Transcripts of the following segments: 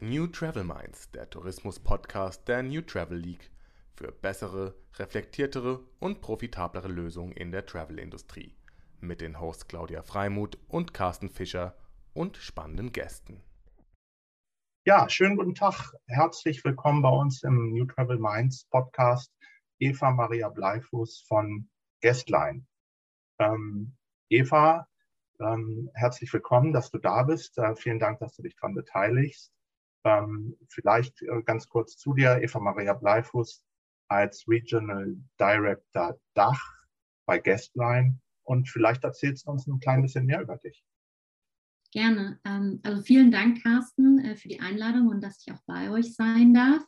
New Travel Minds, der Tourismus-Podcast der New Travel League für bessere, reflektiertere und profitablere Lösungen in der Travel-Industrie. Mit den Hosts Claudia Freimuth und Carsten Fischer und spannenden Gästen. Ja, schönen guten Tag. Herzlich willkommen bei uns im New Travel Minds Podcast. Eva Maria Bleifuß von Guestline. Ähm, Eva, ähm, herzlich willkommen, dass du da bist. Äh, vielen Dank, dass du dich daran beteiligst. Ähm, vielleicht äh, ganz kurz zu dir, Eva Maria Bleifuß als Regional Director Dach bei Guestline. Und vielleicht erzählst du uns ein klein bisschen mehr über dich. Gerne. Ähm, also vielen Dank, Carsten, äh, für die Einladung und dass ich auch bei euch sein darf.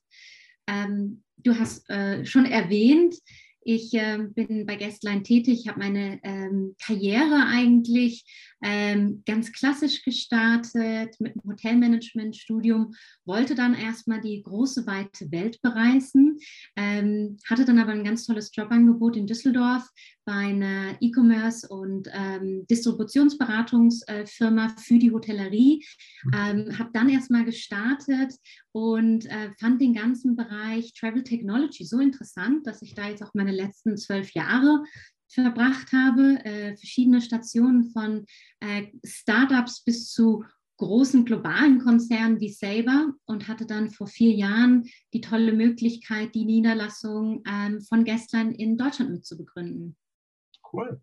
Ähm, du hast äh, schon erwähnt, ich äh, bin bei Guestline tätig, habe meine ähm, Karriere eigentlich ähm, ganz klassisch gestartet mit einem Hotelmanagement-Studium, wollte dann erstmal die große, weite Welt bereisen, ähm, hatte dann aber ein ganz tolles Jobangebot in Düsseldorf bei einer E-Commerce- und ähm, Distributionsberatungsfirma für die Hotellerie, mhm. ähm, habe dann erstmal gestartet und äh, fand den ganzen Bereich Travel Technology so interessant, dass ich da jetzt auch meine letzten zwölf Jahre verbracht habe, äh, verschiedene Stationen von äh, Startups bis zu großen globalen Konzernen wie Saber und hatte dann vor vier Jahren die tolle Möglichkeit, die Niederlassung ähm, von Gestern in Deutschland mitzubegründen. Cool.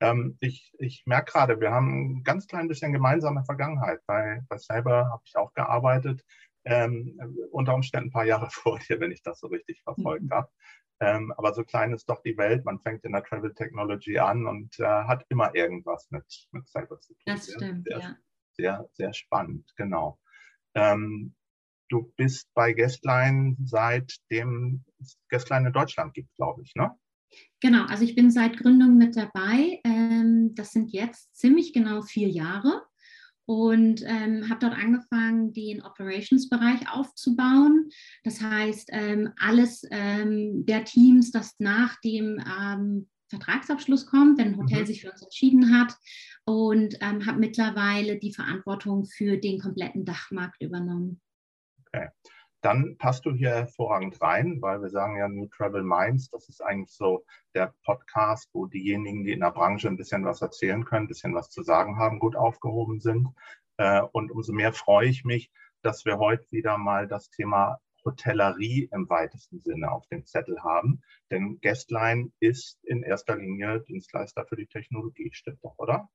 Ähm, ich ich merke gerade, wir haben ein ganz klein bisschen gemeinsame Vergangenheit. Bei, bei Saber habe ich auch gearbeitet, ähm, unter Umständen ein paar Jahre vor dir, wenn ich das so richtig verfolgt mhm. habe. Ähm, aber so klein ist doch die Welt. Man fängt in der Travel Technology an und äh, hat immer irgendwas mit, mit Cyber zu tun. Das stimmt, sehr, ja. Sehr, sehr spannend, genau. Ähm, du bist bei Guestline seitdem es Guestline in Deutschland gibt, glaube ich, ne? Genau, also ich bin seit Gründung mit dabei. Ähm, das sind jetzt ziemlich genau vier Jahre und ähm, habe dort angefangen, den Operations-Bereich aufzubauen. Das heißt, ähm, alles ähm, der Teams, das nach dem Vertragsabschluss kommt, wenn ein Hotel mhm. sich für uns entschieden hat und habe mittlerweile die Verantwortung für den kompletten Dachmarkt übernommen. Okay dann passt du hier hervorragend rein, weil wir sagen ja New Travel Minds, das ist eigentlich so der Podcast, wo diejenigen, die in der Branche ein bisschen was erzählen können, ein bisschen was zu sagen haben, gut aufgehoben sind. Äh, und umso mehr freue ich mich, dass wir heute wieder mal das Thema Hotellerie im weitesten Sinne auf dem Zettel haben. Denn Guestline ist in erster Linie Dienstleister für die Technologie, stimmt doch, oder?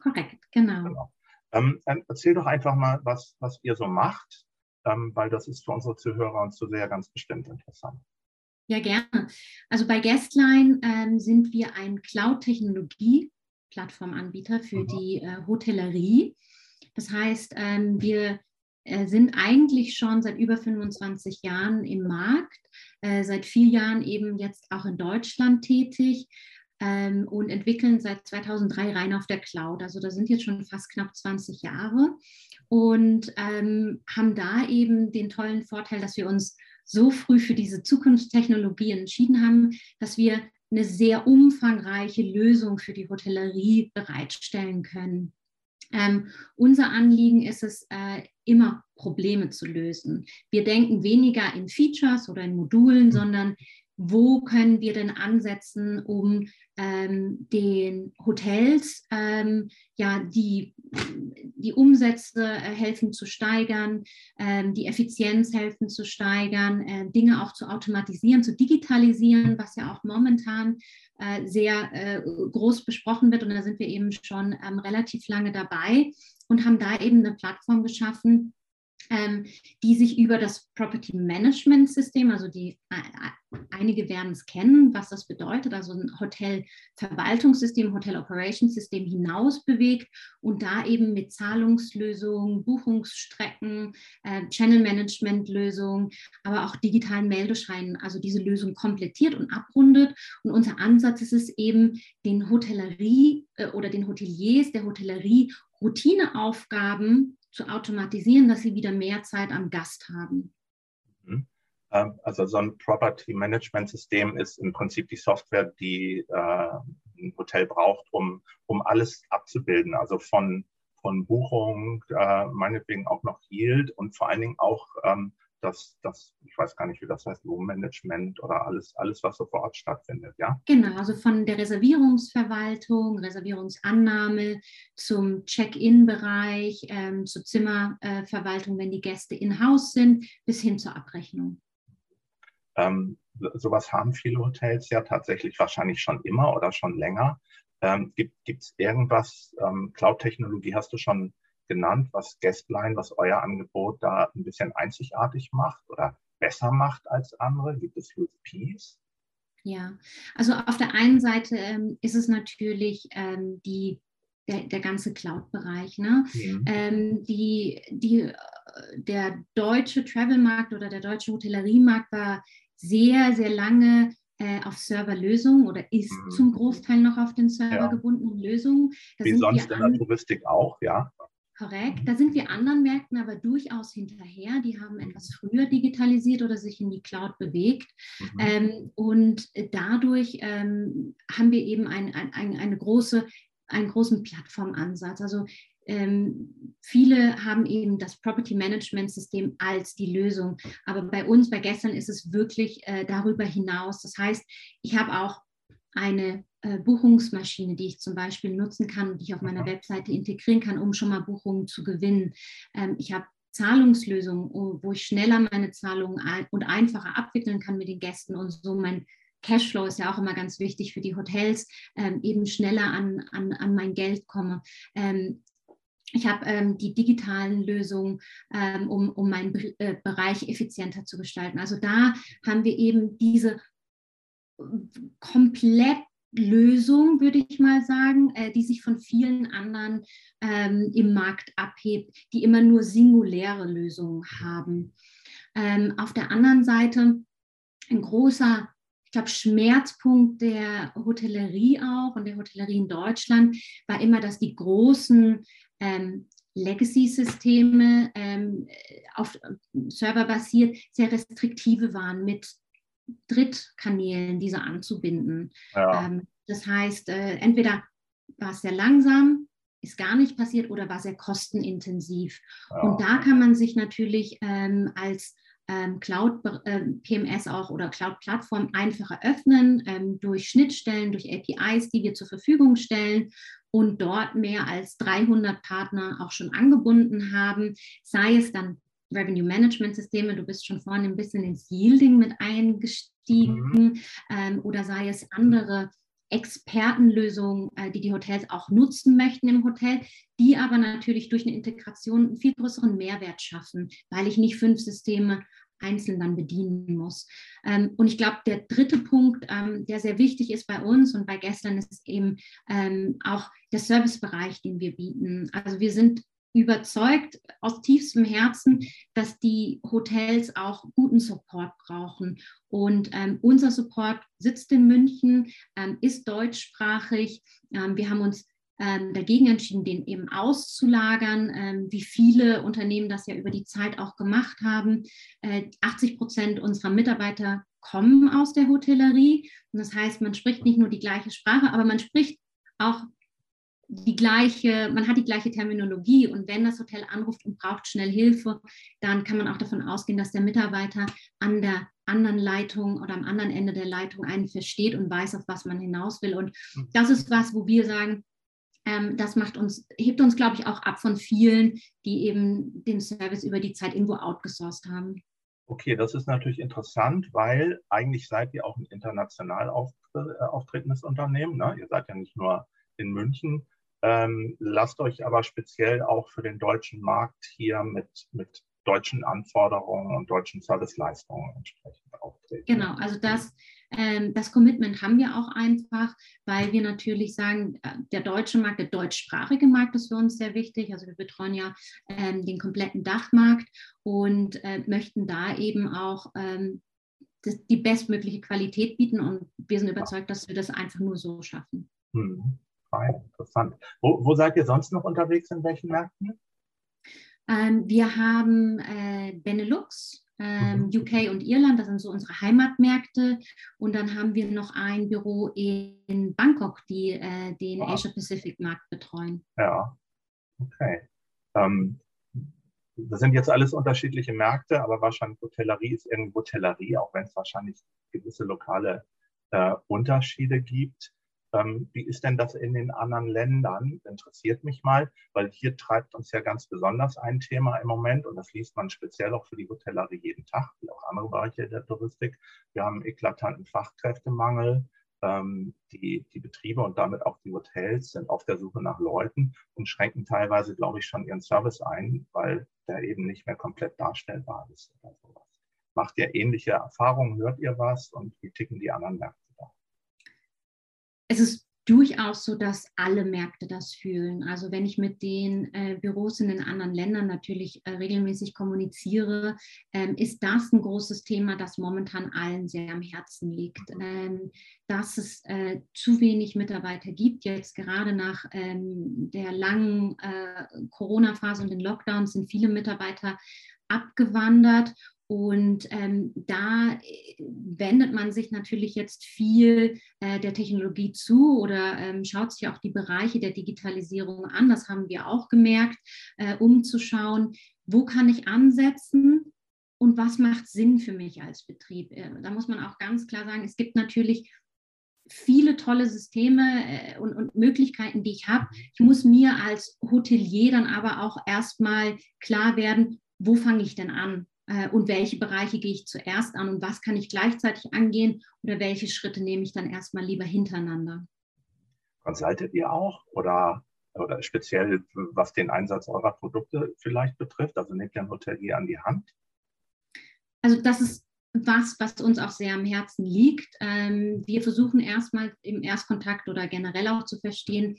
Korrekt, genau. genau. Ähm, erzähl doch einfach mal, was, was ihr so macht weil das ist für unsere Zuhörer und Zuseher ganz bestimmt interessant. Ja, gerne. Also bei Guestline ähm, sind wir ein Cloud-Technologie-Plattformanbieter für mhm. die äh, Hotellerie. Das heißt, ähm, wir äh, sind eigentlich schon seit über 25 Jahren im Markt, äh, seit vier Jahren eben jetzt auch in Deutschland tätig ähm, und entwickeln seit 2003 rein auf der Cloud. Also da sind jetzt schon fast knapp 20 Jahre und ähm, haben da eben den tollen Vorteil, dass wir uns so früh für diese Zukunftstechnologie entschieden haben, dass wir eine sehr umfangreiche Lösung für die Hotellerie bereitstellen können. Ähm, unser Anliegen ist es, äh, immer Probleme zu lösen. Wir denken weniger in Features oder in Modulen, mhm. sondern wo können wir denn ansetzen, um ähm, den Hotels ähm, ja die, die Umsätze äh, helfen zu steigern, ähm, die Effizienz helfen zu steigern, äh, Dinge auch zu automatisieren, zu digitalisieren, was ja auch momentan äh, sehr groß besprochen wird. Und da sind wir eben schon ähm, relativ lange dabei und haben da eben eine Plattform geschaffen, ähm, die sich über das Property Management System, also die einige werden es kennen, was das bedeutet, also ein Hotelverwaltungssystem, Hotel Operations System hinaus bewegt und da eben mit Zahlungslösungen, Buchungsstrecken, äh, Channel Management Lösungen, aber auch digitalen Meldescheinen, also diese Lösung komplettiert und abrundet. Und unser Ansatz ist es eben, den Hotellerie äh, oder den Hoteliers der Hotellerie Routineaufgaben zu automatisieren, dass sie wieder mehr Zeit am Gast haben. Ähm, also so ein Property Management System ist im Prinzip die Software, die äh, ein Hotel braucht, um, um alles abzubilden. Also von, von Buchung, äh, meinetwegen auch noch Yield und vor allen Dingen auch ähm, das, das, ich weiß gar nicht, wie das heißt, Room-Management oder alles, alles, was so vor Ort stattfindet, ja? Genau, also von der Reservierungsverwaltung, Reservierungsannahme zum Check-in-Bereich, ähm, zur Zimmerverwaltung, wenn die Gäste in-house sind, bis hin zur Abrechnung. Ähm, sowas haben viele Hotels ja tatsächlich wahrscheinlich schon immer oder schon länger. Ähm, gibt es irgendwas, ähm, Cloud-Technologie hast du schon genannt, was Guestline, was euer Angebot da ein bisschen einzigartig macht oder besser macht als andere? Gibt es USPs? Ja, also auf der einen Seite ähm, ist es natürlich ähm, die, der, der ganze Cloud-Bereich. Ne? Mhm. Ähm, die, die, der deutsche Travel-Markt oder der deutsche Hotelleriemarkt war sehr, sehr lange äh, auf Serverlösungen oder ist mhm. zum Großteil noch auf den servergebundenen ja. Lösungen. Da Wie sonst in der Touristik auch, ja. Korrekt. Da sind wir anderen Märkten aber durchaus hinterher. Die haben etwas früher digitalisiert oder sich in die Cloud bewegt. Mhm. Ähm, und dadurch ähm, haben wir eben ein, ein, eine große, einen großen Plattformansatz. Also ähm, viele haben eben das Property Management System als die Lösung. Aber bei uns, bei gestern, ist es wirklich äh, darüber hinaus. Das heißt, ich habe auch eine äh, Buchungsmaschine, die ich zum Beispiel nutzen kann und die ich auf meiner Webseite integrieren kann, um schon mal Buchungen zu gewinnen. Ähm, ich habe Zahlungslösungen, wo ich schneller meine Zahlungen und einfacher abwickeln kann mit den Gästen und so mein Cashflow ist ja auch immer ganz wichtig für die Hotels, ähm, eben schneller an, an, an mein Geld komme. Ähm, ich habe ähm, die digitalen Lösungen, ähm, um, um meinen Be äh, Bereich effizienter zu gestalten. Also da haben wir eben diese komplett Lösung, würde ich mal sagen, äh, die sich von vielen anderen ähm, im Markt abhebt, die immer nur singuläre Lösungen haben. Ähm, auf der anderen Seite ein großer, ich glaube, Schmerzpunkt der Hotellerie auch und der Hotellerie in Deutschland war immer, dass die großen ähm, Legacy-Systeme ähm, auf Server basiert sehr restriktive waren mit Drittkanälen, diese anzubinden. Ja. Ähm, das heißt, äh, entweder war es sehr langsam, ist gar nicht passiert oder war sehr kostenintensiv. Ja. Und da kann man sich natürlich ähm, als ähm, Cloud äh, PMS auch oder Cloud Plattform einfacher öffnen ähm, durch Schnittstellen, durch APIs, die wir zur Verfügung stellen und dort mehr als 300 Partner auch schon angebunden haben, sei es dann Revenue Management Systeme, du bist schon vorhin ein bisschen ins Yielding mit eingestiegen mhm. ähm, oder sei es andere Expertenlösungen, äh, die die Hotels auch nutzen möchten im Hotel, die aber natürlich durch eine Integration einen viel größeren Mehrwert schaffen, weil ich nicht fünf Systeme einzeln dann bedienen muss. Ähm, und ich glaube, der dritte Punkt, ähm, der sehr wichtig ist bei uns und bei gestern, ist eben ähm, auch der Servicebereich, den wir bieten. Also wir sind überzeugt aus tiefstem Herzen, dass die Hotels auch guten Support brauchen. Und ähm, unser Support sitzt in München, ähm, ist deutschsprachig. Ähm, wir haben uns ähm, dagegen entschieden, den eben auszulagern, ähm, wie viele Unternehmen das ja über die Zeit auch gemacht haben. Äh, 80 Prozent unserer Mitarbeiter kommen aus der Hotellerie. Und das heißt, man spricht nicht nur die gleiche Sprache, aber man spricht auch die gleiche, man hat die gleiche Terminologie und wenn das Hotel anruft und braucht schnell Hilfe, dann kann man auch davon ausgehen, dass der Mitarbeiter an der anderen Leitung oder am anderen Ende der Leitung einen versteht und weiß, auf was man hinaus will. Und mhm. das ist was, wo wir sagen, ähm, das macht uns, hebt uns, glaube ich, auch ab von vielen, die eben den Service über die Zeit irgendwo outgesourced haben. Okay, das ist natürlich interessant, weil eigentlich seid ihr auch ein international auftretendes Unternehmen. Ne? Ihr seid ja nicht nur in München, ähm, lasst euch aber speziell auch für den deutschen Markt hier mit, mit deutschen Anforderungen und deutschen Serviceleistungen entsprechend auftreten. Genau, also das, ähm, das Commitment haben wir auch einfach, weil wir natürlich sagen, äh, der deutsche Markt, der deutschsprachige Markt ist für uns sehr wichtig. Also wir betreuen ja ähm, den kompletten Dachmarkt und äh, möchten da eben auch ähm, das, die bestmögliche Qualität bieten und wir sind überzeugt, dass wir das einfach nur so schaffen. Hm. Fein, interessant. Wo, wo, seid ihr sonst noch unterwegs, in welchen Märkten? Ähm, wir haben äh, Benelux, ähm, mhm. UK und Irland, das sind so unsere Heimatmärkte. Und dann haben wir noch ein Büro in Bangkok, die äh, den wow. Asia-Pacific-Markt betreuen. Ja, Okay. Ähm, das sind jetzt alles unterschiedliche Märkte, aber wahrscheinlich Hotellerie ist irgendwo Hotellerie, auch wenn es wahrscheinlich gewisse lokale äh, Unterschiede gibt. Ähm, wie ist denn das in den anderen Ländern? Interessiert mich mal, weil hier treibt uns ja ganz besonders ein Thema im Moment und das liest man speziell auch für die Hotellerie jeden Tag, wie auch andere Bereiche der Touristik. Wir haben einen eklatanten Fachkräftemangel. Ähm, die, die Betriebe und damit auch die Hotels sind auf der Suche nach Leuten und schränken teilweise, glaube ich, schon ihren Service ein, weil der eben nicht mehr komplett darstellbar ist oder sowas. Macht ihr ähnliche Erfahrungen? Hört ihr was? Und wie ticken die anderen Märkte? Es ist durchaus so, dass alle Märkte das fühlen. Also wenn ich mit den äh, Büros in den anderen Ländern natürlich äh, regelmäßig kommuniziere, ähm, ist das ein großes Thema, das momentan allen sehr am Herzen liegt. Ähm, dass es äh, zu wenig Mitarbeiter gibt. Jetzt gerade nach ähm, der langen äh, Corona-Phase und den Lockdowns sind viele Mitarbeiter abgewandert und ähm, da äh, wendet man sich natürlich jetzt viel äh, der Technologie zu oder ähm, schaut sich auch die Bereiche der Digitalisierung an. Das haben wir auch gemerkt, äh, um zu schauen, wo kann ich ansetzen und was macht Sinn für mich als Betrieb. Äh, da muss man auch ganz klar sagen, es gibt natürlich viele tolle Systeme äh, und, und, Möglichkeiten, die ich habe. Ich muss mir als Hotelier dann aber auch erstmal klar werden, wo fange ich denn an? Äh, und welche Bereiche gehe ich zuerst an und was kann ich gleichzeitig angehen oder welche Schritte nehme ich dann erstmal lieber hintereinander. Consultet ihr auch oder, oder speziell was den Einsatz eurer Produkte vielleicht betrifft? Also nehmt ihr ein Hotelier an die Hand? Also das ist was, was uns auch sehr am Herzen liegt. Ähm, wir versuchen erstmal im Erstkontakt oder generell auch zu verstehen,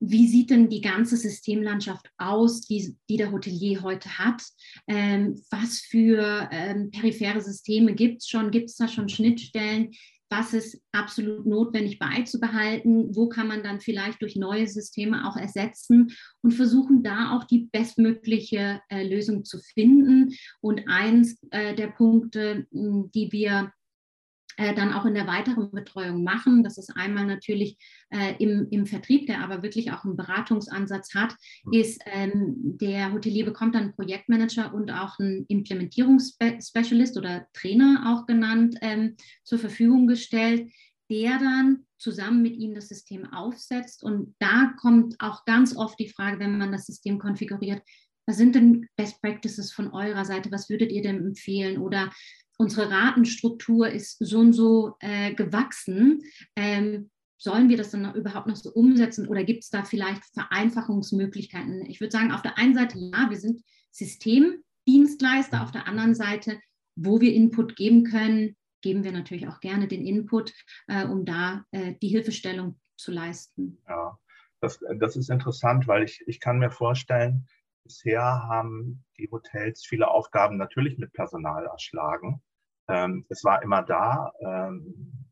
wie sieht denn die ganze Systemlandschaft aus, die, die der Hotelier heute hat? Ähm, was für ähm, periphere Systeme gibt es schon? Gibt es da schon Schnittstellen? Was ist absolut notwendig beizubehalten? Wo kann man dann vielleicht durch neue Systeme auch ersetzen und versuchen da auch die bestmögliche äh, Lösung zu finden? Und eins äh, der Punkte, die wir dann auch in der weiteren Betreuung machen. Das ist einmal natürlich äh, im, im Vertrieb, der aber wirklich auch einen Beratungsansatz hat, ist, ähm, der Hotelier bekommt dann einen Projektmanager und auch einen Implementierungsspecialist oder Trainer auch genannt ähm, zur Verfügung gestellt, der dann zusammen mit ihm das System aufsetzt. Und da kommt auch ganz oft die Frage, wenn man das System konfiguriert, was sind denn Best Practices von eurer Seite? Was würdet ihr denn empfehlen? Oder unsere Ratenstruktur ist so und so äh, gewachsen. Ähm, sollen wir das dann noch überhaupt noch so umsetzen oder gibt es da vielleicht Vereinfachungsmöglichkeiten? Ich würde sagen, auf der einen Seite ja, wir sind Systemdienstleister, auf der anderen Seite, wo wir Input geben können, geben wir natürlich auch gerne den Input, äh, um da äh, die Hilfestellung zu leisten. Ja, das, das ist interessant, weil ich, ich kann mir vorstellen, bisher haben die Hotels viele Aufgaben natürlich mit Personal erschlagen. Ähm, es war immer da, ähm,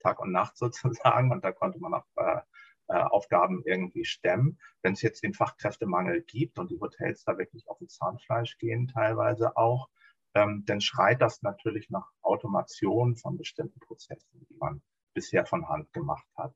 Tag und Nacht sozusagen, und da konnte man auch äh, äh, Aufgaben irgendwie stemmen. Wenn es jetzt den Fachkräftemangel gibt und die Hotels da wirklich auf den Zahnfleisch gehen, teilweise auch, ähm, dann schreit das natürlich nach Automation von bestimmten Prozessen, die man bisher von Hand gemacht hat.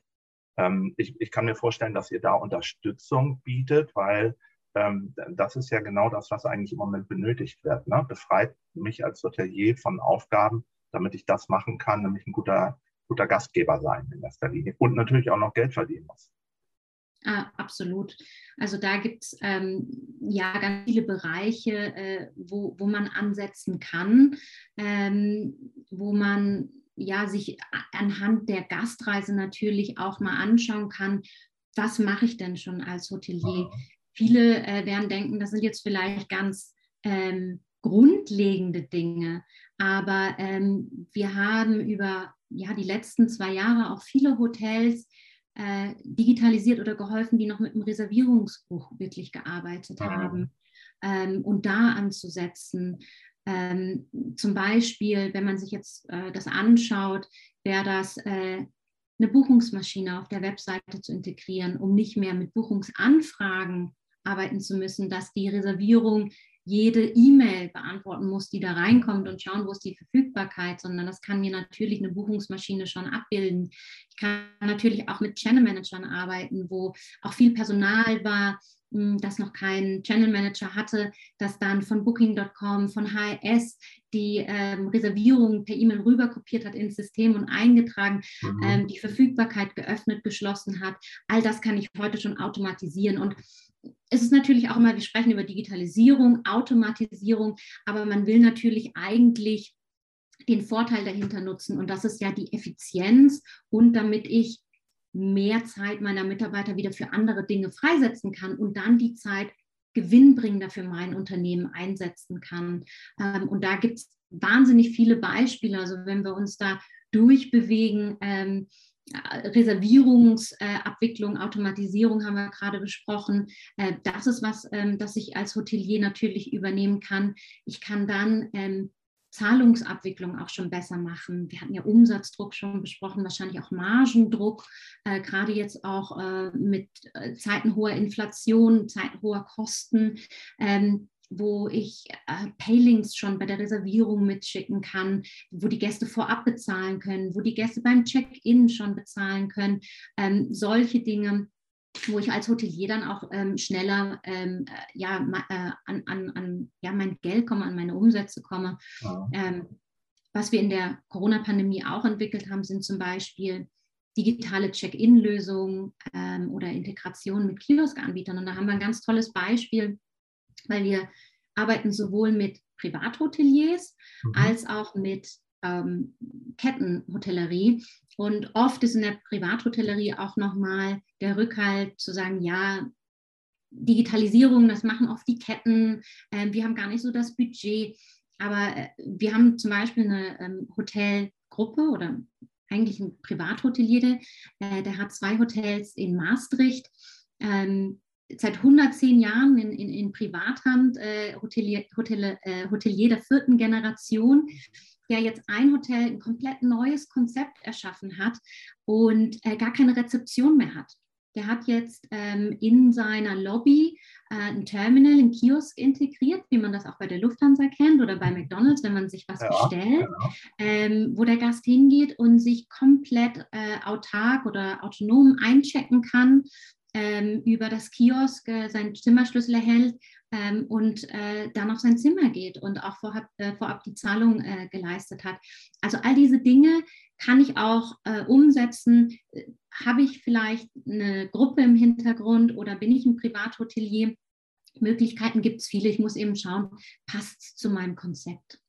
Ähm, ich, ich kann mir vorstellen, dass ihr da Unterstützung bietet, weil ähm, das ist ja genau das, was eigentlich im Moment benötigt wird. Ne? Befreit mich als Hotelier von Aufgaben, damit ich das machen kann, nämlich ein guter, guter Gastgeber sein in erster Linie und natürlich auch noch Geld verdienen muss. Ah, absolut. Also da gibt es ähm, ja ganz viele Bereiche, äh, wo, wo man ansetzen kann, ähm, wo man ja sich anhand der Gastreise natürlich auch mal anschauen kann, was mache ich denn schon als Hotelier? Viele äh, werden denken, das sind jetzt vielleicht ganz ähm, grundlegende Dinge, aber ähm, wir haben über ja, die letzten zwei Jahre auch viele Hotels äh, digitalisiert oder geholfen, die noch mit dem Reservierungsbuch wirklich gearbeitet ja. haben. Ähm, und da anzusetzen. Ähm, zum Beispiel, wenn man sich jetzt äh, das anschaut, wäre das äh, eine Buchungsmaschine auf der Webseite zu integrieren, um nicht mehr mit Buchungsanfragen arbeiten zu müssen, dass die Reservierung jede E-Mail beantworten muss, die da reinkommt und schauen, wo ist die Verfügbarkeit, sondern das kann mir natürlich eine Buchungsmaschine schon abbilden. Ich kann natürlich auch mit Channel Managern arbeiten, wo auch viel Personal war, hm, das noch keinen Channel Manager hatte, dass dann von Booking.com, von HRS die ähm, Reservierung per E-Mail rüberkopiert hat ins System und eingetragen, mhm. ähm, die Verfügbarkeit geöffnet, geschlossen hat. All das kann ich heute schon automatisieren. Und es ist natürlich auch immer, wir sprechen über Digitalisierung, Automatisierung, aber man will natürlich eigentlich den Vorteil dahinter nutzen. Und das ist ja die Effizienz und damit ich mehr Zeit meiner Mitarbeiter wieder für andere Dinge freisetzen kann und dann die Zeit gewinnbringender für mein Unternehmen einsetzen kann. Ähm, und da gibt es wahnsinnig viele Beispiele. Also wenn wir uns da durchbewegen, ähm, Reservierungsabwicklung, äh, Automatisierung haben wir gerade besprochen. Äh, das ist was, ähm, das ich als Hotelier natürlich übernehmen kann. Ich kann dann ähm, Zahlungsabwicklung auch schon besser machen. Wir hatten ja Umsatzdruck schon besprochen, wahrscheinlich auch Margendruck, äh, gerade jetzt auch äh, mit äh, Zeiten hoher Inflation, Zeiten hoher Kosten. Ähm, wo ich äh, Paylinks schon bei der Reservierung mitschicken kann, wo die Gäste vorab bezahlen können, wo die Gäste beim Check-in schon bezahlen können. Ähm, solche Dinge wo ich als Hotelier dann auch ähm, schneller ähm, äh, ja, äh, an, an, an ja, mein Geld komme, an meine Umsätze komme. Ja. Ähm, was wir in der Corona-Pandemie auch entwickelt haben, sind zum Beispiel digitale Check-in-Lösungen ähm, oder Integration mit Kioskanbietern. Und da haben wir ein ganz tolles Beispiel, weil wir arbeiten sowohl mit Privathoteliers mhm. als auch mit ähm, Kettenhotellerie. Und oft ist in der Privathotellerie auch nochmal der Rückhalt zu sagen, ja, Digitalisierung, das machen oft die Ketten, äh, wir haben gar nicht so das Budget. Aber äh, wir haben zum Beispiel eine ähm, Hotelgruppe oder eigentlich ein Privathotelier, äh, der hat zwei Hotels in Maastricht. Ähm, seit 110 Jahren in, in, in Privathand, äh, Hotelier, Hotel, äh, Hotelier der vierten Generation der jetzt ein Hotel ein komplett neues Konzept erschaffen hat und äh, gar keine Rezeption mehr hat. Der hat jetzt ähm, in seiner Lobby äh, ein Terminal, ein Kiosk integriert, wie man das auch bei der Lufthansa kennt oder bei McDonald's, wenn man sich was ja, bestellt, genau. ähm, wo der Gast hingeht und sich komplett äh, autark oder autonom einchecken kann, ähm, über das Kiosk äh, seinen Zimmerschlüssel erhält ähm, und äh, dann auf sein Zimmer geht und auch vorab, äh, vorab die Zahlung äh, geleistet hat. Also all diese Dinge kann ich auch äh, umsetzen. Habe ich vielleicht eine Gruppe im Hintergrund oder bin ich ein Privathotelier? Möglichkeiten gibt es viele. Ich muss eben schauen, passt es zu meinem Konzept.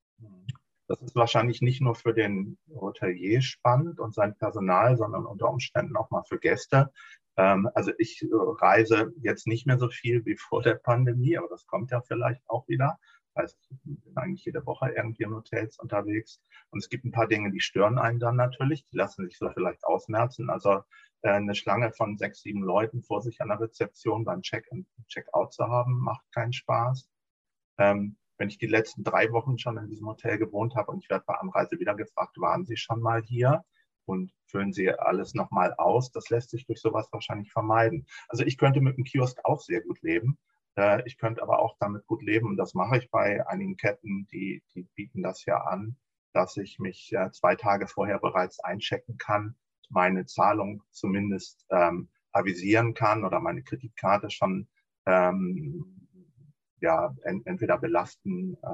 Das ist wahrscheinlich nicht nur für den Hotelier spannend und sein Personal, sondern unter Umständen auch mal für Gäste, also ich äh, reise jetzt nicht mehr so viel wie vor der Pandemie, aber das kommt ja vielleicht auch wieder. Heißt, ich bin eigentlich jede Woche irgendwie in Hotels unterwegs. Und es gibt ein paar Dinge, die stören einen dann natürlich. Die lassen sich so vielleicht ausmerzen. Also äh, eine Schlange von sechs, sieben Leuten vor sich an der Rezeption beim Check-in, Check-out zu haben, macht keinen Spaß. Ähm, wenn ich die letzten drei Wochen schon in diesem Hotel gewohnt habe und ich werde bei Anreise wieder gefragt, waren Sie schon mal hier? Und füllen Sie alles nochmal aus. Das lässt sich durch sowas wahrscheinlich vermeiden. Also ich könnte mit dem Kiosk auch sehr gut leben. Äh, ich könnte aber auch damit gut leben und das mache ich bei einigen Ketten, die, die bieten das ja an, dass ich mich zwei Tage vorher bereits einchecken kann, meine Zahlung zumindest ähm, avisieren kann oder meine Kreditkarte schon ähm, ja, ent entweder belasten äh,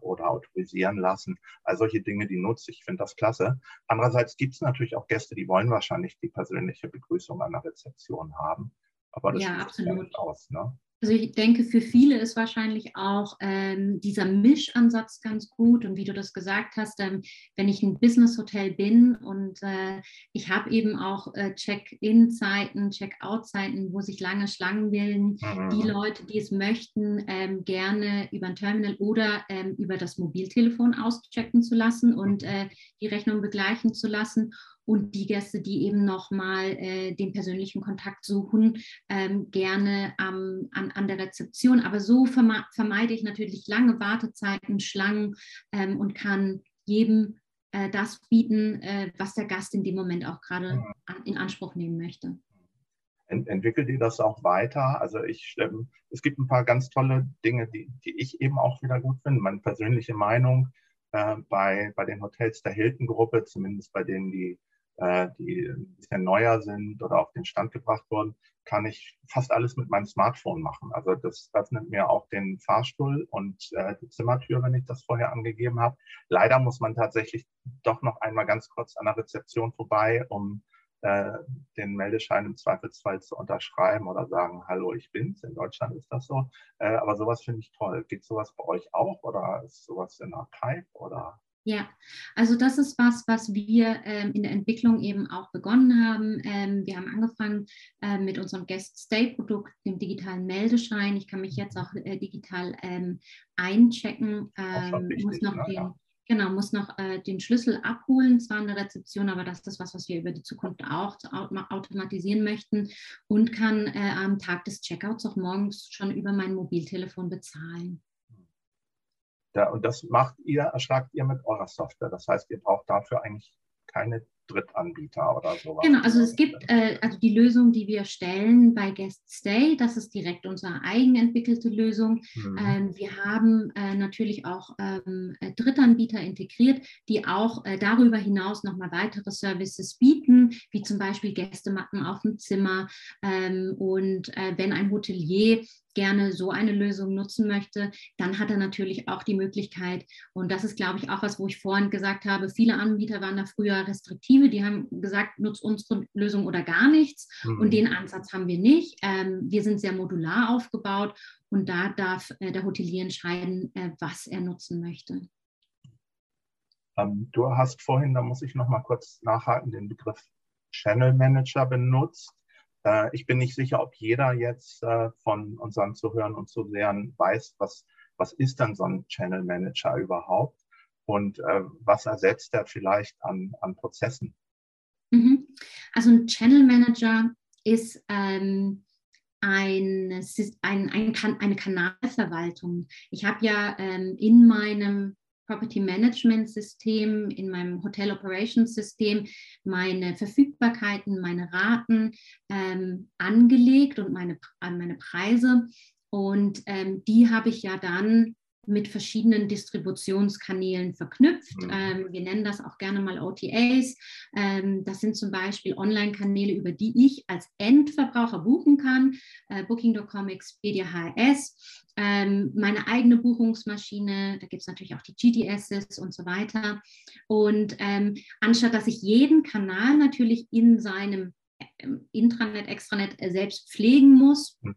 oder autorisieren lassen. Also solche Dinge, die nutze ich, finde das klasse. Andererseits gibt es natürlich auch Gäste, die wollen wahrscheinlich die persönliche Begrüßung an der Rezeption haben. Aber das ja, absolut. Ja nicht aus. Ne? Also ich denke, für viele ist wahrscheinlich auch ähm, dieser Mischansatz ganz gut. Und wie du das gesagt hast, ähm, wenn ich ein Business-Hotel bin und äh, ich habe eben auch äh, Check-in-Zeiten, Check-out-Zeiten, wo sich lange Schlangen bilden, mhm. die Leute, die es möchten, ähm, gerne über ein Terminal oder ähm, über das Mobiltelefon auschecken zu lassen und mhm. äh, die Rechnung begleichen zu lassen und die Gäste, die eben nochmal äh, den persönlichen Kontakt suchen, ähm, gerne ähm, an, an der Rezeption. Aber so vermeide ich natürlich lange Wartezeiten, Schlangen ähm, und kann jedem äh, das bieten, äh, was der Gast in dem Moment auch gerade an, in Anspruch nehmen möchte. Ent entwickelt ihr das auch weiter? Also ich, ähm, es gibt ein paar ganz tolle Dinge, die, die ich eben auch wieder gut finde. Meine persönliche Meinung äh, bei, bei den Hotels der Hilton-Gruppe, zumindest bei denen, die äh, die ein bisschen neuer sind oder auf den Stand gebracht wurden, kann ich fast alles mit meinem Smartphone machen. Also das öffnet mir auch den Fahrstuhl und äh, die Zimmertür, wenn ich das vorher angegeben habe. Leider muss man tatsächlich doch noch einmal ganz kurz an der Rezeption vorbei, um äh, den Meldeschein im Zweifelsfall zu unterschreiben oder sagen, hallo, ich bin's. In Deutschland ist das so. Äh, aber sowas finde ich toll. Geht sowas bei euch auch oder ist sowas in Pipe oder? Ja, also das ist was, was wir ähm, in der Entwicklung eben auch begonnen haben. Ähm, wir haben angefangen äh, mit unserem Guest Stay Produkt, dem digitalen Meldeschein. Ich kann mich jetzt auch äh, digital ähm, einchecken, ähm, muss noch ne? den, genau, muss noch äh, den Schlüssel abholen, zwar in der Rezeption, aber das ist was, was wir über die Zukunft auch automatisieren möchten und kann äh, am Tag des Checkouts auch morgens schon über mein Mobiltelefon bezahlen. Ja, und das macht ihr, erschlagt ihr mit eurer Software. Das heißt, ihr braucht dafür eigentlich keine Drittanbieter oder sowas. Genau, also es gibt äh, also die Lösung, die wir stellen bei Guest Stay, das ist direkt unsere eigenentwickelte Lösung. Mhm. Ähm, wir haben äh, natürlich auch ähm, äh, Drittanbieter integriert, die auch äh, darüber hinaus nochmal weitere Services bieten, wie zum Beispiel Gästematten auf dem Zimmer. Ähm, und äh, wenn ein Hotelier gerne so eine Lösung nutzen möchte, dann hat er natürlich auch die Möglichkeit. Und das ist, glaube ich, auch was, wo ich vorhin gesagt habe, viele Anbieter waren da früher restriktive, die haben gesagt, nutzt unsere Lösung oder gar nichts. Mhm. Und den Ansatz haben wir nicht. Ähm, wir sind sehr modular aufgebaut und da darf äh, der Hotelier entscheiden, äh, was er nutzen möchte. Ähm, du hast vorhin, da muss ich noch mal kurz nachhaken, den Begriff Channel Manager benutzt. Äh, ich bin nicht sicher, ob jeder jetzt äh, von unseren Zuhörern und Zusehern weiß, was, was ist denn so ein Channel Manager überhaupt und äh, was ersetzt er vielleicht an, an Prozessen? Mhm. Also ein Channel Manager ist ähm, ein, ein, ein, eine Kanalverwaltung. Ich habe ja ähm, in meinem Property Management System, in meinem Hotel Operations System meine Verfügbarkeiten, meine Raten ähm, angelegt und meine, meine Preise. Und ähm, die habe ich ja dann mit verschiedenen Distributionskanälen verknüpft. Mhm. Ähm, wir nennen das auch gerne mal OTAs. Ähm, das sind zum Beispiel Online-Kanäle, über die ich als Endverbraucher buchen kann. Äh, Booking.com, Expedia, HRS. Ähm, meine eigene Buchungsmaschine, da gibt es natürlich auch die GDSs und so weiter. Und ähm, anstatt dass ich jeden Kanal natürlich in seinem ähm, Intranet, Extranet äh, selbst pflegen muss, mhm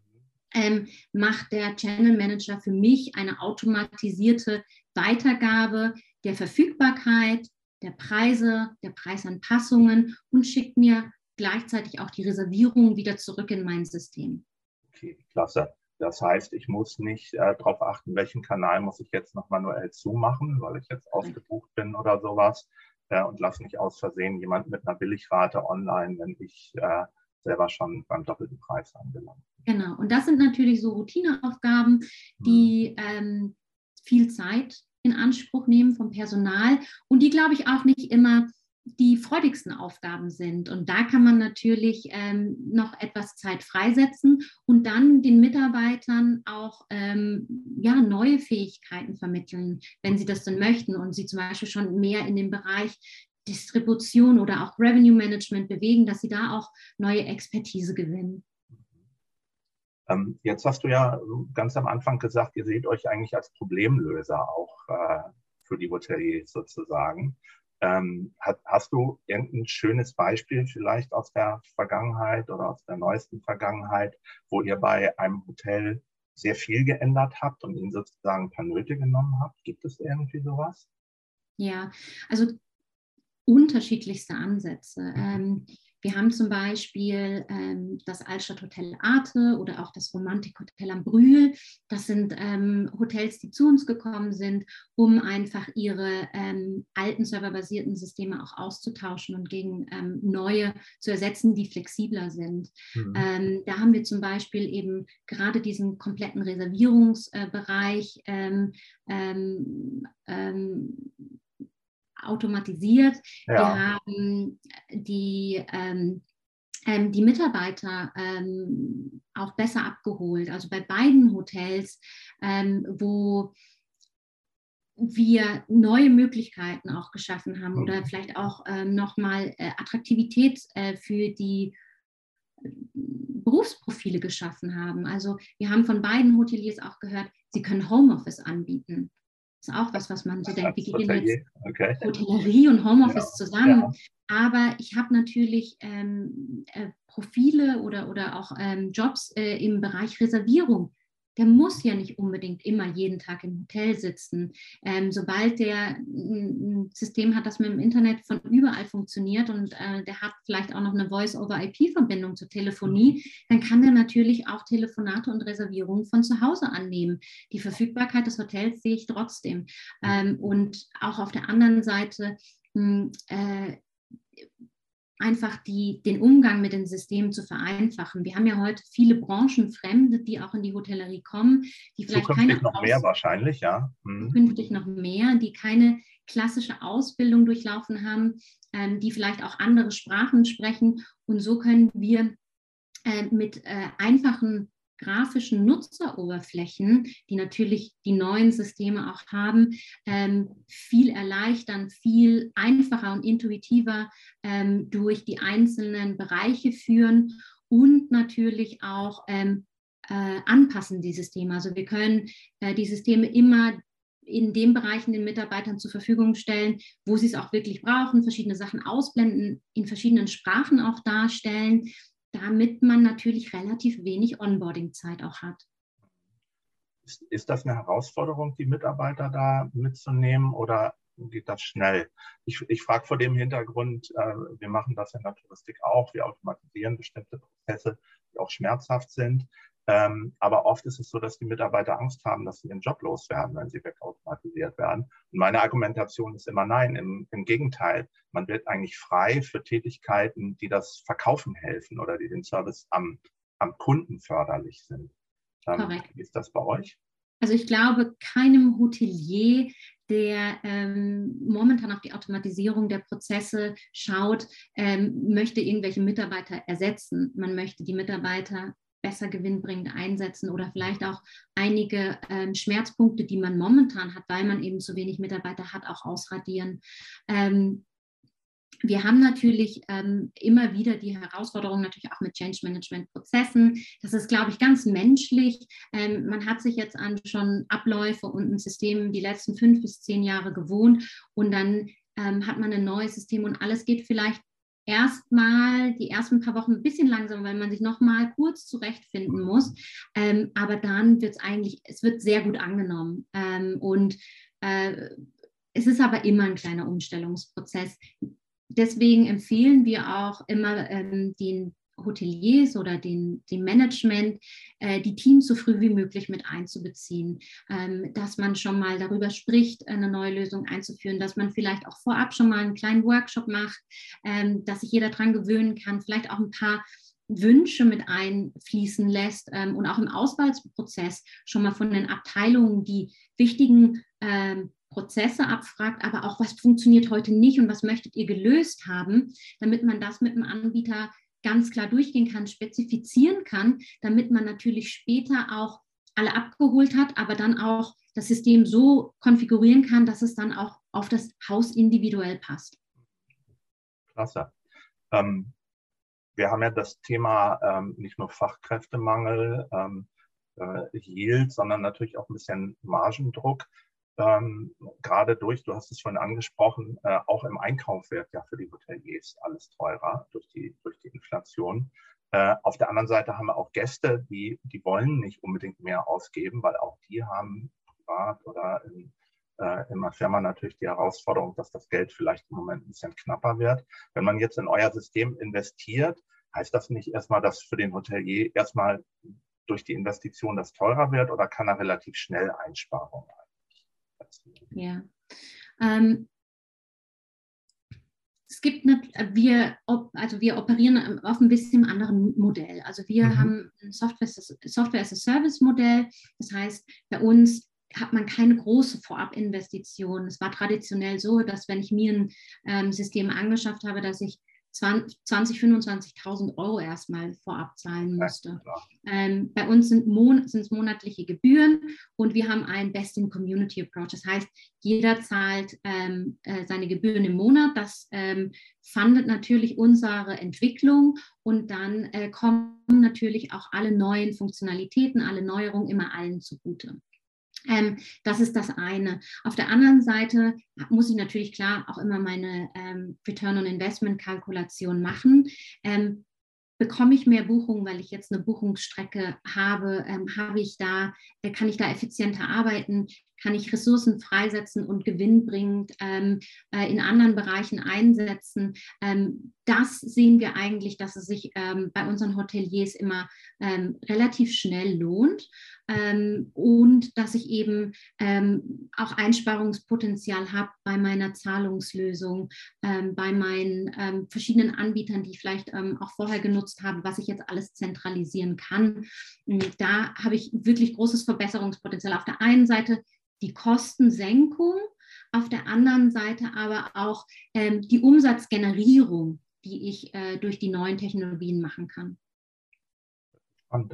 ähm, macht der Channel Manager für mich eine automatisierte Weitergabe der Verfügbarkeit, der Preise, der Preisanpassungen und schickt mir gleichzeitig auch die Reservierung wieder zurück in mein System. Okay, klasse. Das heißt, ich muss nicht äh, darauf achten, welchen Kanal muss ich jetzt noch manuell zumachen, weil ich jetzt ausgebucht bin oder sowas äh, und lasse nicht aus Versehen jemand mit einer Billigrate online, wenn ich äh, selber schon beim doppelten Preis angelangt. Genau, und das sind natürlich so Routineaufgaben, die mhm. ähm, viel Zeit in Anspruch nehmen vom Personal und die, glaube ich, auch nicht immer die freudigsten Aufgaben sind. Und da kann man natürlich ähm, noch etwas Zeit freisetzen und dann den Mitarbeitern auch ähm, ja, neue Fähigkeiten vermitteln, wenn sie das denn möchten und sie zum Beispiel schon mehr in den Bereich Distribution oder auch Revenue Management bewegen, dass sie da auch neue Expertise gewinnen. Ähm, jetzt hast du ja ganz am Anfang gesagt, ihr seht euch eigentlich als Problemlöser auch äh, für die Hoteliers sozusagen. Ähm, hast du irgendein schönes Beispiel vielleicht aus der Vergangenheit oder aus der neuesten Vergangenheit, wo ihr bei einem Hotel sehr viel geändert habt und ihnen sozusagen ein paar Nöte genommen habt? Gibt es irgendwie sowas? Ja, also unterschiedlichste Ansätze. Mhm. Ähm, wir haben zum Beispiel ähm, das Altstadthotel Arte oder auch das Romantikhotel am Brühl. Das sind ähm, Hotels, die zu uns gekommen sind, um einfach ihre ähm, alten serverbasierten Systeme auch auszutauschen und gegen ähm, neue zu ersetzen, die flexibler sind. Mhm. Ähm, da haben wir zum Beispiel eben gerade diesen kompletten Reservierungsbereich äh, automatisiert. Ja. Wir haben die, ähm, ähm, die Mitarbeiter ähm, auch besser abgeholt. Also bei beiden Hotels, ähm, wo wir neue Möglichkeiten auch geschaffen haben oder mhm. vielleicht auch ähm, nochmal äh, Attraktivität äh, für die äh, Berufsprofile geschaffen haben. Also wir haben von beiden Hoteliers auch gehört, sie können Homeoffice anbieten. Das ist auch was, was man so denkt, wie geht denn jetzt okay. Hotellerie und Homeoffice ja. zusammen? Ja. Aber ich habe natürlich ähm, äh, Profile oder, oder auch ähm, Jobs äh, im Bereich Reservierung der muss ja nicht unbedingt immer jeden Tag im Hotel sitzen. Ähm, sobald der ein System hat, das mit dem Internet von überall funktioniert und äh, der hat vielleicht auch noch eine Voice-over-IP-Verbindung zur Telefonie, dann kann der natürlich auch Telefonate und Reservierungen von zu Hause annehmen. Die Verfügbarkeit des Hotels sehe ich trotzdem. Ähm, und auch auf der anderen Seite, mh, äh, einfach die, den Umgang mit den Systemen zu vereinfachen. Wir haben ja heute viele Branchenfremde, die auch in die Hotellerie kommen, die vielleicht zukünftig keine noch mehr wahrscheinlich, ja. Mhm. Zukünftig noch mehr, die keine klassische Ausbildung durchlaufen haben, ähm, die vielleicht auch andere Sprachen sprechen. Und so können wir äh, mit äh, einfachen grafischen Nutzeroberflächen, die natürlich die neuen Systeme auch haben, ähm, viel erleichtern, viel einfacher und intuitiver ähm, durch die einzelnen Bereiche führen und natürlich auch ähm, äh, anpassen, die Systeme. Also wir können äh, die Systeme immer in den Bereichen den Mitarbeitern zur Verfügung stellen, wo sie es auch wirklich brauchen, verschiedene Sachen ausblenden, in verschiedenen Sprachen auch darstellen, damit man natürlich relativ wenig Onboarding-Zeit auch hat. Ist, ist das eine Herausforderung, die Mitarbeiter da mitzunehmen oder geht das schnell? Ich, ich frage vor dem Hintergrund, äh, wir machen das in der Touristik auch, wir automatisieren bestimmte Prozesse, die auch schmerzhaft sind. Ähm, aber oft ist es so, dass die Mitarbeiter Angst haben, dass sie ihren Job loswerden, wenn sie wegautomatisiert werden. Und meine Argumentation ist immer nein. Im, Im, Gegenteil, man wird eigentlich frei für Tätigkeiten, die das Verkaufen helfen oder die den Service am, am Kunden förderlich sind. Ähm. Wie ist das bei euch? Also ich glaube, keinem Hotelier, der ähm, momentan auf die Automatisierung der Prozesse schaut, ähm, möchte irgendwelche Mitarbeiter ersetzen. Man möchte die Mitarbeiter besser gewinnbringend einsetzen oder vielleicht auch einige ähm, Schmerzpunkte, die man momentan hat, weil man eben zu wenig Mitarbeiter hat, auch ausradieren. Ähm, wir haben natürlich ähm, immer wieder die Herausforderung natürlich auch mit Change Management Prozessen. Das ist, glaube ich, ganz menschlich. Ähm, man hat sich jetzt an schon Abläufe und ein System die letzten fünf bis zehn Jahre gewohnt und dann ähm, hat man ein neues System und alles geht vielleicht erstmal die ersten paar Wochen ein bisschen langsam, weil man sich nochmal kurz zurechtfinden muss. Ähm, aber dann wird es eigentlich, es wird sehr gut angenommen. Ähm, und äh, es ist aber immer ein kleiner Umstellungsprozess. Deswegen empfehlen wir auch immer ähm, den Hoteliers oder den, dem Management, äh, die Teams so früh wie möglich mit einzubeziehen, ähm, dass man schon mal darüber spricht, eine neue Lösung einzuführen, dass man vielleicht auch vorab schon mal einen kleinen Workshop macht, ähm, dass sich jeder daran gewöhnen kann, vielleicht auch ein paar Wünsche mit einfließen lässt ähm, und auch im Auswahlprozess schon mal von den Abteilungen die wichtigen ähm, Prozesse abfragt, aber auch was funktioniert heute nicht und was möchtet ihr gelöst haben, damit man das mit dem Anbieter ganz klar durchgehen kann, spezifizieren kann, damit man natürlich später auch alle abgeholt hat, aber dann auch das System so konfigurieren kann, dass es dann auch auf das Haus individuell passt. Klasse. Ähm, wir haben ja das Thema ähm, nicht nur Fachkräftemangel, ähm, äh, Yield, sondern natürlich auch ein bisschen Margendruck ähm, gerade durch, du hast es schon angesprochen, äh, auch im Einkauf wird ja für die Hoteliers alles teurer durch die, durch die Inflation. Äh, auf der anderen Seite haben wir auch Gäste, die, die wollen nicht unbedingt mehr ausgeben, weil auch die haben privat oder in, äh, in der Firma natürlich die Herausforderung, dass das Geld vielleicht im Moment ein bisschen knapper wird. Wenn man jetzt in euer System investiert, heißt das nicht erstmal, dass für den Hotelier erstmal durch die Investition das teurer wird oder kann er relativ schnell Einsparungen haben? Ja. Ähm, es gibt, wir, also wir operieren auf ein bisschen anderen Modell. Also wir mhm. haben ein Software, Software as a Service Modell. Das heißt, bei uns hat man keine große Vorabinvestition. Es war traditionell so, dass wenn ich mir ein ähm, System angeschafft habe, dass ich 20, 25.000 Euro erstmal vorab zahlen musste. Ähm, bei uns sind Mon es monatliche Gebühren und wir haben einen Best-in-Community-Approach. Das heißt, jeder zahlt ähm, äh, seine Gebühren im Monat. Das ähm, fundet natürlich unsere Entwicklung und dann äh, kommen natürlich auch alle neuen Funktionalitäten, alle Neuerungen immer allen zugute. Ähm, das ist das eine. Auf der anderen Seite muss ich natürlich klar auch immer meine ähm, Return on Investment Kalkulation machen. Ähm, bekomme ich mehr Buchungen, weil ich jetzt eine Buchungsstrecke habe, ähm, habe ich da, äh, kann ich da effizienter arbeiten, kann ich Ressourcen freisetzen und gewinnbringend ähm, äh, in anderen Bereichen einsetzen. Ähm, das sehen wir eigentlich, dass es sich ähm, bei unseren Hoteliers immer ähm, relativ schnell lohnt ähm, und dass ich eben ähm, auch Einsparungspotenzial habe bei meiner Zahlungslösung, bei meinen verschiedenen Anbietern, die ich vielleicht auch vorher genutzt habe, was ich jetzt alles zentralisieren kann. Hm, da habe ich wirklich großes Verbesserungspotenzial. Auf der einen Seite die Kostensenkung, auf der anderen Seite aber auch ähm, die Umsatzgenerierung, die ich äh, durch die neuen Technologien machen kann. Spannend.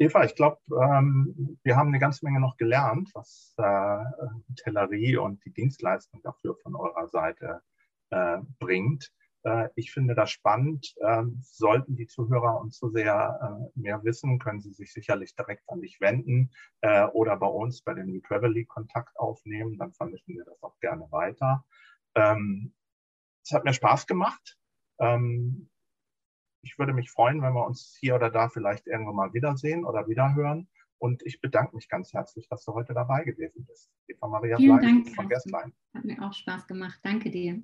Eva, ich glaube, ähm, wir haben eine ganze Menge noch gelernt, was äh, Hotellerie und die Dienstleistung dafür von eurer Seite äh, bringt. Äh, ich finde das spannend. Ähm, sollten die Zuhörer und Zuseher äh, mehr wissen, können sie sich sicherlich direkt an dich wenden äh, oder bei uns bei den New Travel League Kontakt aufnehmen. Dann vermitteln wir das auch gerne weiter. Ähm, es hat mir Spaß gemacht. Ähm, ich würde mich freuen, wenn wir uns hier oder da vielleicht irgendwann mal wiedersehen oder wiederhören. Und ich bedanke mich ganz herzlich, dass du heute dabei gewesen bist. Eva Maria Vielen Bleib Dank, von Gerstlein. Hat mir auch Spaß gemacht. Danke dir.